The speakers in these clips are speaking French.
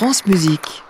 France Musique.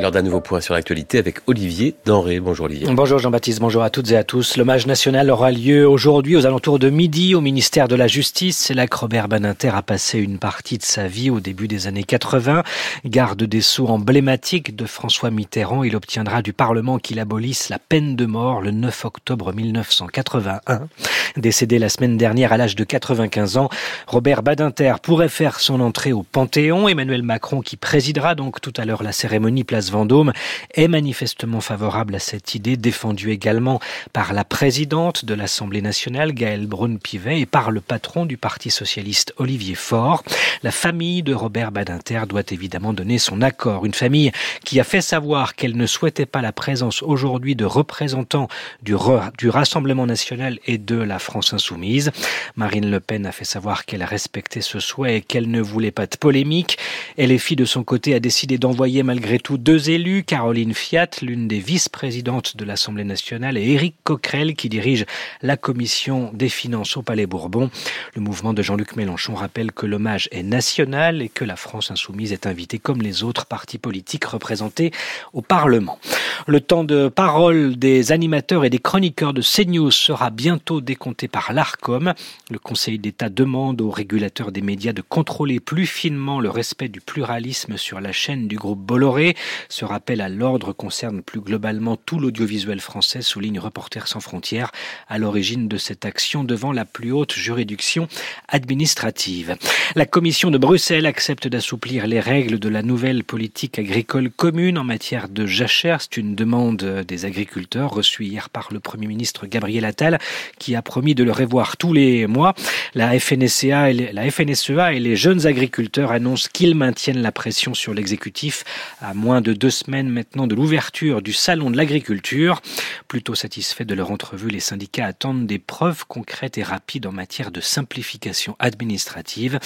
Lors d'un nouveau point sur l'actualité avec Olivier Denré. Bonjour Olivier. Bonjour Jean-Baptiste, bonjour à toutes et à tous. L'hommage national aura lieu aujourd'hui aux alentours de midi au ministère de la Justice. C'est là que Robert Badinter a passé une partie de sa vie au début des années 80. Garde des sceaux emblématique de François Mitterrand, il obtiendra du Parlement qu'il abolisse la peine de mort le 9 octobre 1981. Décédé la semaine dernière à l'âge de 95 ans, Robert Badinter pourrait faire son entrée au Panthéon. Emmanuel Macron, qui présidera donc tout à l'heure la cérémonie place Vendôme est manifestement favorable à cette idée, défendue également par la présidente de l'Assemblée nationale, Gaëlle Braun-Pivet, et par le patron du Parti socialiste, Olivier Faure. La famille de Robert Badinter doit évidemment donner son accord. Une famille qui a fait savoir qu'elle ne souhaitait pas la présence aujourd'hui de représentants du, du Rassemblement national et de la France insoumise. Marine Le Pen a fait savoir qu'elle respectait ce souhait et qu'elle ne voulait pas de polémique. Et les filles de son côté a décidé d'envoyer malgré tout deux élus, Caroline Fiat, l'une des vice-présidentes de l'Assemblée nationale, et Éric Coquerel, qui dirige la commission des finances au Palais Bourbon. Le mouvement de Jean-Luc Mélenchon rappelle que l'hommage est national et que la France insoumise est invitée comme les autres partis politiques représentés au Parlement. Le temps de parole des animateurs et des chroniqueurs de CNews sera bientôt décompté par l'ARCOM. Le Conseil d'État demande aux régulateurs des médias de contrôler plus finement le respect du pluralisme sur la chaîne du groupe Bolloré. Ce rappel à l'ordre concerne plus globalement tout l'audiovisuel français, souligne Reporters sans frontières, à l'origine de cette action devant la plus haute juridiction administrative. La Commission de Bruxelles accepte d'assouplir les règles de la nouvelle politique agricole commune en matière de jachère. C'est une demande des agriculteurs reçue hier par le Premier ministre Gabriel Attal qui a promis de le revoir tous les mois. La FNSEA et les, la FNSEA et les jeunes agriculteurs annoncent qu'ils maintiennent la pression sur l'exécutif à moins de deux semaines maintenant de l'ouverture du Salon de l'agriculture. Plutôt satisfaits de leur entrevue, les syndicats attendent des preuves concrètes et rapides en matière de simplification administrative.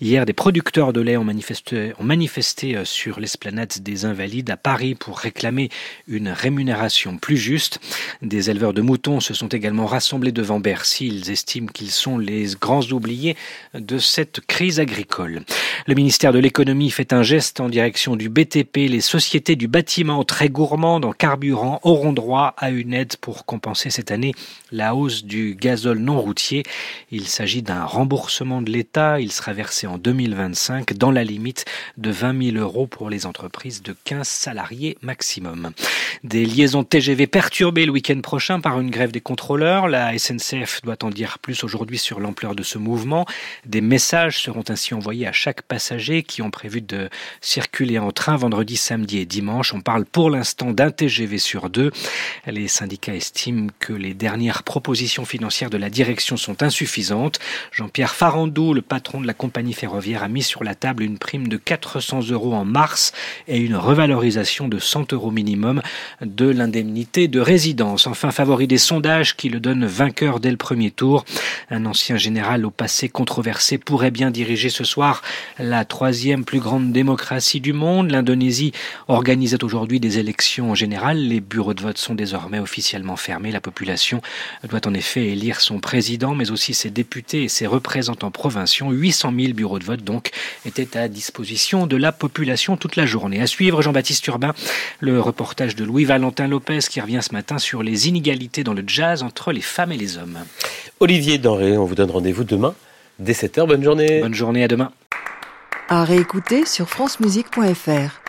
Hier, des producteurs de lait ont manifesté, euh, sur l'esplanade des Invalides à Paris pour réclamer une rémunération plus juste. Des éleveurs de moutons se sont également rassemblés devant Bercy. Ils estiment qu'ils sont les grands oubliés de cette crise agricole. Le ministère de l'économie fait un geste en direction du BTP. Les sociétés du bâtiment très gourmandes en carburant auront droit à une aide pour compenser cette année la hausse du gazole non routier. Il s'agit d'un remboursement de l'État. Il sera versé en 2025 dans la limite de 20 000 euros pour les entreprises de 15 salariés maximum. Des liaisons TGV perturbées le week-end prochain par une grève des contrôleurs. La SNCF doit en dire plus aujourd'hui sur l'ampleur de ce mouvement. Des messages seront ainsi envoyés à chaque passager qui ont prévu de circuler en train vendredi, samedi et dimanche. On parle pour l'instant d'un TGV sur deux. Les syndicats estiment que les dernières propositions financières de la direction sont insuffisantes. Jean-Pierre Farandou, le patron de la compagnie ferroviaire, a mis sur la table une prime de 400 euros en mars et une revalorisation de 100 euros minimum de l'indemnité de résidence. Enfin, favori des sondages qui le donnent vainqueur dès le premier tour. Un ancien général au passé controversé pourrait bien diriger ce soir la troisième plus grande démocratie du monde. L'Indonésie organisait aujourd'hui des élections générales. Les bureaux de vote sont désormais officiellement fermés. La population doit en effet élire son président, mais aussi ses députés et ses représentants provinciaux. 800 000 bureaux de vote donc étaient à disposition de la population toute la journée. À suivre, Jean-Baptiste Urbain, le reportage de Louis-Valentin Lopez qui revient ce matin sur les inégalités dans le jazz entre les femmes et les hommes. Olivier Denré, on vous donne rendez-vous demain dès 7h. Bonne journée. Bonne journée, à demain. À réécouter sur francemusique.fr.